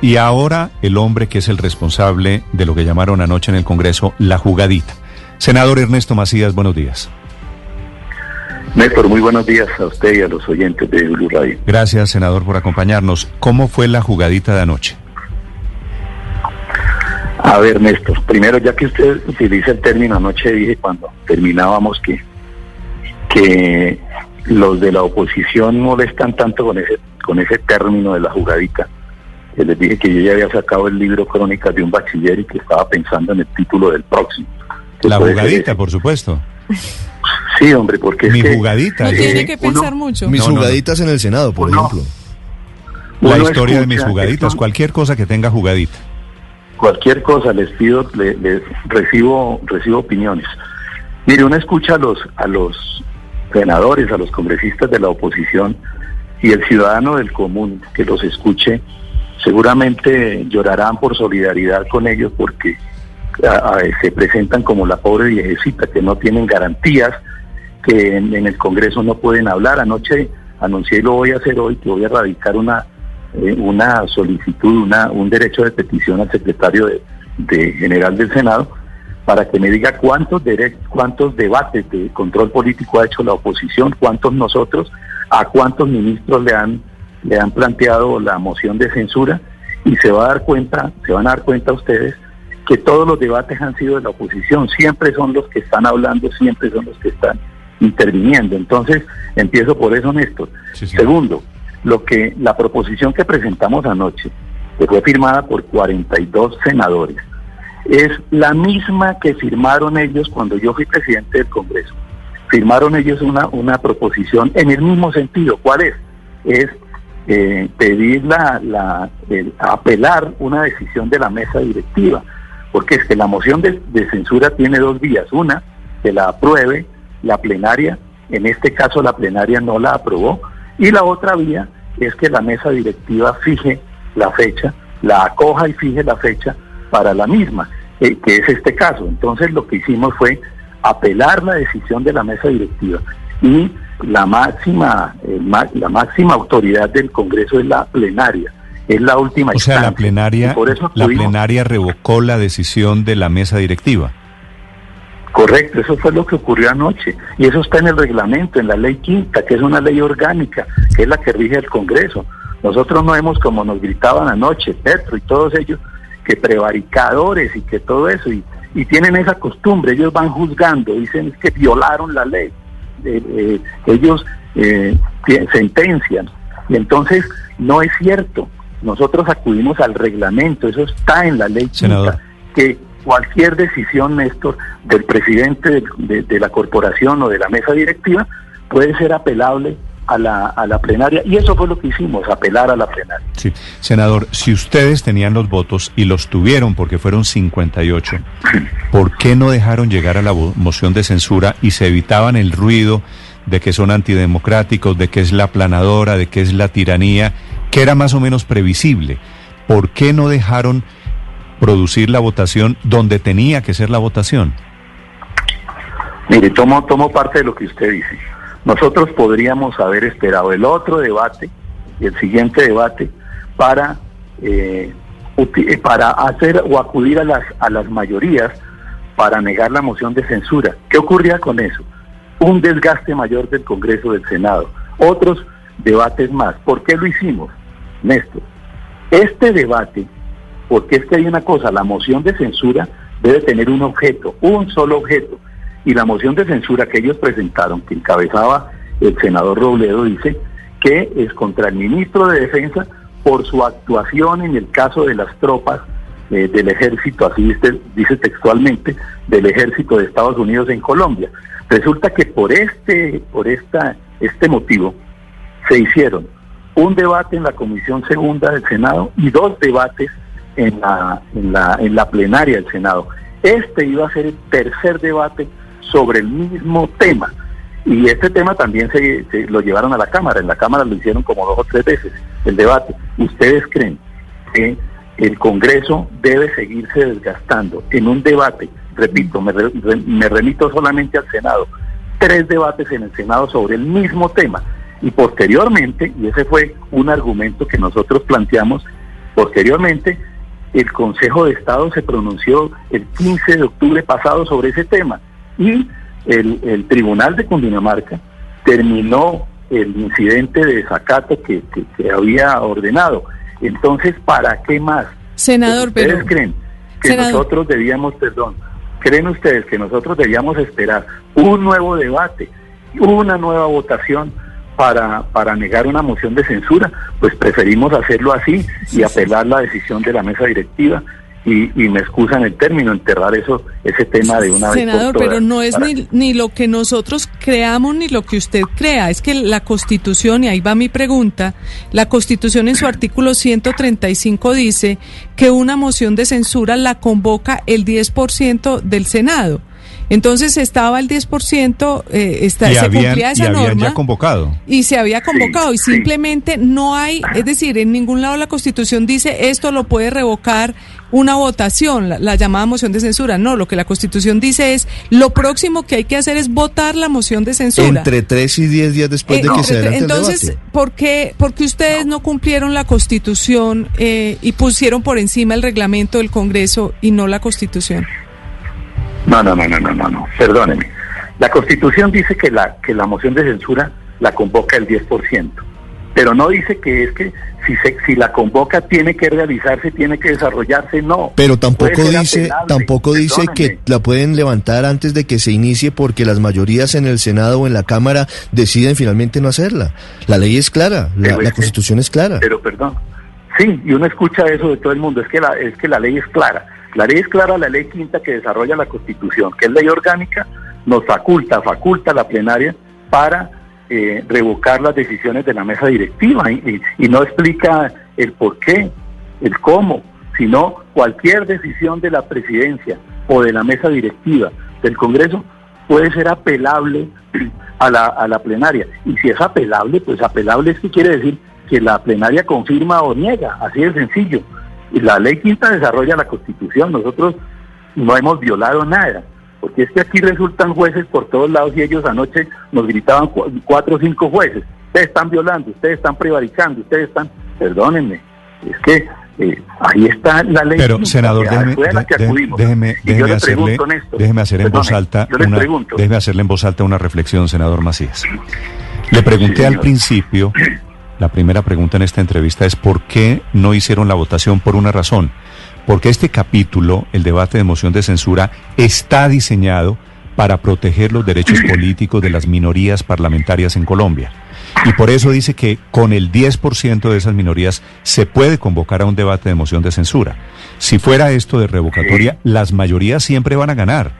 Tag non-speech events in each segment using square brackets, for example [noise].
Y ahora el hombre que es el responsable de lo que llamaron anoche en el Congreso la jugadita. Senador Ernesto Macías, buenos días. Néstor, muy buenos días a usted y a los oyentes de Blue Radio. Gracias, senador, por acompañarnos. ¿Cómo fue la jugadita de anoche? A ver, Néstor, primero, ya que usted utiliza el término anoche, dije cuando terminábamos que, que los de la oposición molestan tanto con ese, con ese término de la jugadita. Que les dije que yo ya había sacado el libro Crónicas de un bachiller y que estaba pensando en el título del próximo. La jugadita, por supuesto. Sí, hombre, porque Mi es que jugadita. No eh, tiene que uno- pensar mucho. Mis No, no, no. jugaditas en el Senado, por Uno- ejemplo. La historia de mis jugaditas, esto- cualquier cosa que tenga jugadita. cualquier cosa les pido, le- les recibo, recibo opiniones. Mire, uno escucha a los, a los senadores, a los congresistas de la oposición y el ciudadano del común que los escuche, seguramente llorarán por solidaridad con ellos porque se presentan como la pobre viejecita, que no tienen garantías, que en, el Congreso no pueden hablar. Anoche anuncié y lo voy a hacer hoy, que voy a radicar una eh, una solicitud, una, un derecho de petición al secretario de, general del Senado para que me diga cuántos cuántos debates de control político ha hecho la oposición, cuántos nosotros, a cuántos ministros le han le han planteado la moción de censura y se va a dar cuenta, se van a dar cuenta ustedes que todos los debates han sido de la oposición, siempre son los que están hablando, siempre son los que están interviniendo. Entonces, empiezo por eso, Néstor. Sí, sí. Segundo, lo que la proposición que presentamos anoche, que fue firmada por 42 senadores, es la misma que firmaron ellos cuando yo fui presidente del Congreso. Firmaron ellos una, una proposición en el mismo sentido. ¿Cuál es? Es eh, pedir la, la el- apelar una decisión de la mesa directiva, porque es que la moción de, de censura tiene dos vías. Una, que la apruebe la plenaria, en este caso la plenaria no la aprobó, y la otra vía es que la mesa directiva fije la fecha, la acoja y fije la fecha para la misma, eh, que es este caso. Entonces lo que hicimos fue apelar la decisión de la mesa directiva y la máxima el ma- la máxima autoridad del Congreso es la plenaria, es la última O sea, la instancia. plenaria, por eso la tuvimos- plenaria revocó la decisión de la mesa directiva. Correcto, eso fue lo que ocurrió anoche. Y eso está en el reglamento, en la ley quinta, que es una ley orgánica, que es la que rige el Congreso. Nosotros no hemos, como nos gritaban anoche, Petro y todos ellos, que prevaricadores y que todo eso, y, y tienen esa costumbre, ellos van juzgando, dicen que violaron la ley. Eh, eh, ellos eh, sentencian. Y entonces no es cierto. Nosotros acudimos al reglamento, eso está en la ley quinta, que cualquier decisión, Néstor, del presidente de, de- de la corporación o de la mesa directiva puede ser apelable a la, a la plenaria. Y eso fue lo que hicimos, apelar a la plenaria. Sí. Senador, si ustedes tenían los votos y los tuvieron porque fueron 58, ¿por qué no dejaron llegar a la moción de censura y se evitaban el ruido de que son antidemocráticos, de que es la planadora, de que es la tiranía, que era más o menos previsible? ¿Por qué no dejaron producir la votación donde tenía que ser la votación? Mire, tomo, tomo parte de lo que usted dice. Nosotros podríamos haber esperado el otro debate y el siguiente debate para, eh, eh, para hacer o acudir a las, a las mayorías para negar la moción de censura. ¿Qué ocurría con eso? Un desgaste mayor del Congreso del Senado, otros debates más. ¿Por qué lo hicimos, Néstor? Este debate, porque es que hay una cosa, la moción de censura debe tener un objeto, un solo objeto. Y la moción de censura que ellos presentaron, que encabezaba el senador Robledo, dice que es contra el ministro de Defensa por su actuación en el caso de las tropas eh, del ejército, así dice, dice textualmente, del ejército de Estados Unidos en Colombia. Resulta que por este, por esta, este motivo se hicieron un debate en la Comisión Segunda del Senado y dos debates en la, en la, en la plenaria del Senado. Este iba a ser el tercer debate sobre el mismo tema. Y este tema también se, lo llevaron a la Cámara. En la Cámara lo hicieron como dos o tres veces el debate. ¿Ustedes creen que el Congreso debe seguirse desgastando en un debate? Repito, me, me remito solamente al Senado. Tres debates en el Senado sobre el mismo tema. Y posteriormente, y ese fue un argumento que nosotros planteamos, posteriormente el Consejo de Estado se pronunció el 15 de octubre pasado sobre ese tema y el, Tribunal de Cundinamarca terminó el incidente de desacato que, que, había ordenado. Entonces, ¿para qué más? Senador, ¿Ustedes pero... creen que nosotros debíamos, perdón, creen ustedes que nosotros debíamos esperar un nuevo debate, una nueva votación para, para negar una moción de censura? Pues preferimos hacerlo así y apelar la decisión de la mesa directiva y, me excusan el término, enterrar eso, ese tema de una vez. Senador, pero no es ni, ni lo que nosotros creamos ni lo que usted crea, es que la Constitución, y ahí va mi pregunta, la Constitución en su artículo 135 dice que una moción de censura la convoca el 10% del Senado. Entonces estaba el 10%, eh, está, se cumplía esa y norma. ya convocado. Y se había convocado. y simplemente no hay, es decir, en ningún lado la Constitución dice esto lo puede revocar una votación, la, llamada moción de censura. No, lo que la Constitución dice es lo próximo que hay que hacer es votar la moción de censura. Entre tres y diez días después de que se adelante Entonces, el debate. ¿por qué, porque ustedes no. cumplieron la Constitución eh, y pusieron por encima el reglamento del Congreso y no la Constitución? No, no, no, no, no, no, no. Perdóneme. La Constitución dice que la, que la moción de censura la convoca el 10%, pero no dice que es que si, se, si la convoca tiene que realizarse, tiene que desarrollarse, no. Pero tampoco dice, tampoco dice que la pueden levantar antes de que se inicie porque las mayorías en el Senado o en la Cámara deciden finalmente no hacerla. La ley es clara, la, la Constitución es clara. Pero perdón, sí, y uno escucha eso de todo el mundo, es que la, es que la ley es clara la ley es clara, la ley quinta que desarrolla la Constitución, que es ley orgánica, nos faculta, faculta la plenaria para eh, revocar las decisiones de la mesa directiva y, no explica el por qué, el cómo, sino cualquier decisión de la presidencia o de la mesa directiva del Congreso puede ser apelable a la, a la plenaria. Y si es apelable, pues apelable es que quiere decir que la plenaria confirma o niega, así de sencillo. Y la ley quinta desarrolla la constitución, nosotros no hemos violado nada, porque es que aquí resultan jueces por todos lados y ellos anoche nos gritaban cuatro o cinco jueces, ustedes están violando, ustedes están prevaricando, ustedes están, perdónenme, es que eh, ahí está la ley. Pero, senador, déjeme, déjeme, déjeme, hacerle, déjeme hacer en voz alta una, déjeme hacerle en voz alta una reflexión, senador Macías. Le pregunté al principio la primera pregunta en esta entrevista es ¿por qué no hicieron la votación? Por una razón. Porque este capítulo, el debate de moción de censura, está diseñado para proteger los derechos [laughs] políticos de las minorías parlamentarias en Colombia. Y por eso dice que con el 10% de esas minorías se puede convocar a un debate de moción de censura. Si fuera esto de revocatoria, las mayorías siempre van a ganar.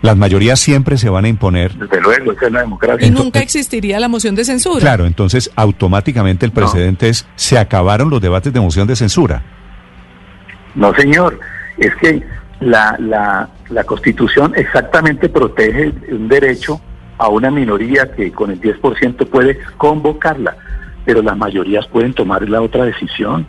Las mayorías siempre se van a imponer. Desde luego, esa es la democracia. Y nunca existiría la moción de censura. Claro, entonces automáticamente el precedente es, se acabaron los debates de moción de censura. No, señor, es que la, la, la Constitución exactamente protege un derecho a una minoría que con el 10% puede convocarla, pero las mayorías pueden tomar la otra decisión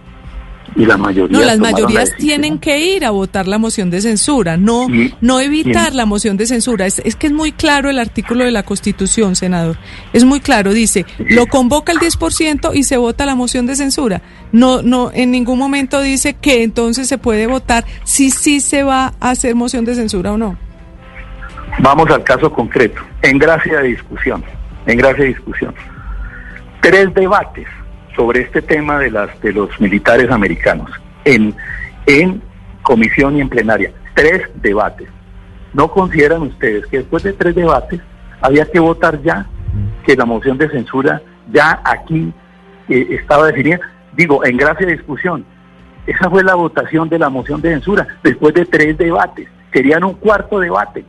y la mayoría no las mayorías tienen que ir a votar la moción de censura no no evitar la moción de censura. Es, es, que es muy claro el artículo de la constitución senador. Es muy claro dice lo convoca el 10% y se vota la moción de censura. No no en ningún momento dice que entonces se puede votar si sí se va a hacer moción de censura o no. Vamos al caso concreto en gracia de discusión en gracia de discusión. Tres debates sobre este tema de las de los militares americanos en, en comisión y en plenaria. Tres debates. ¿No consideran ustedes que después de tres debates había que votar ya que la moción de censura ya aquí eh, estaba definida? Digo, en gracia de discusión. Esa fue la votación de la moción de censura después de tres debates. Serían un cuarto debate.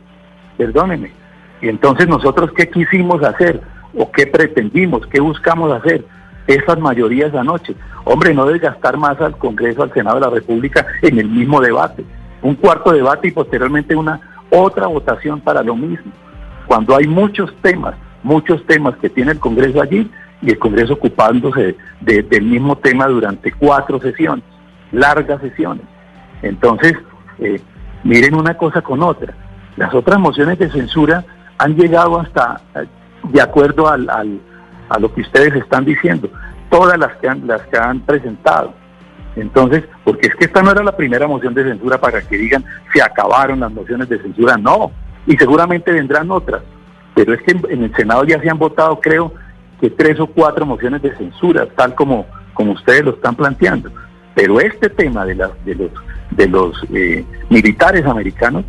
Perdónenme. Y entonces nosotros, ¿qué quisimos hacer? ¿O qué pretendimos? ¿Qué buscamos hacer? Esas mayorías anoche. Hombre, no desgastar más al Congreso, al Senado de la República en el mismo debate. Un cuarto debate y posteriormente una otra votación para lo mismo. Cuando hay muchos temas, muchos temas que tiene el Congreso allí y el Congreso ocupándose del mismo tema durante cuatro sesiones, largas sesiones. Entonces, eh, miren una cosa con otra. Las otras mociones de censura han llegado hasta, eh, de acuerdo al a lo que ustedes están diciendo, todas las que han, las que han presentado. Entonces, porque es que esta no era la primera moción de censura para que digan se acabaron las mociones de censura, no, y seguramente vendrán otras, pero es que en el Senado ya se han votado, creo, que tres o cuatro mociones de censura, tal como, como ustedes lo están planteando. Pero este tema de, de los, de los eh, militares americanos,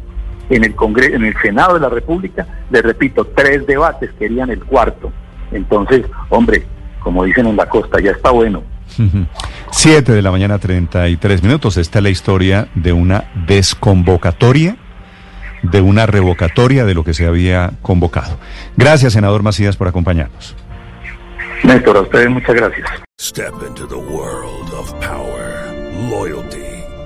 en el, Congreso, en el Senado de la República, les repito, tres debates, querían el cuarto. Entonces, hombre, como dicen en la costa, ya está bueno. Siete de la mañana, 33 minutos. Esta es la historia de una desconvocatoria, de una revocatoria de lo que se había convocado. Gracias, senador Macías, por acompañarnos. Néstor, a ustedes muchas gracias. Step into the world of power, loyalty.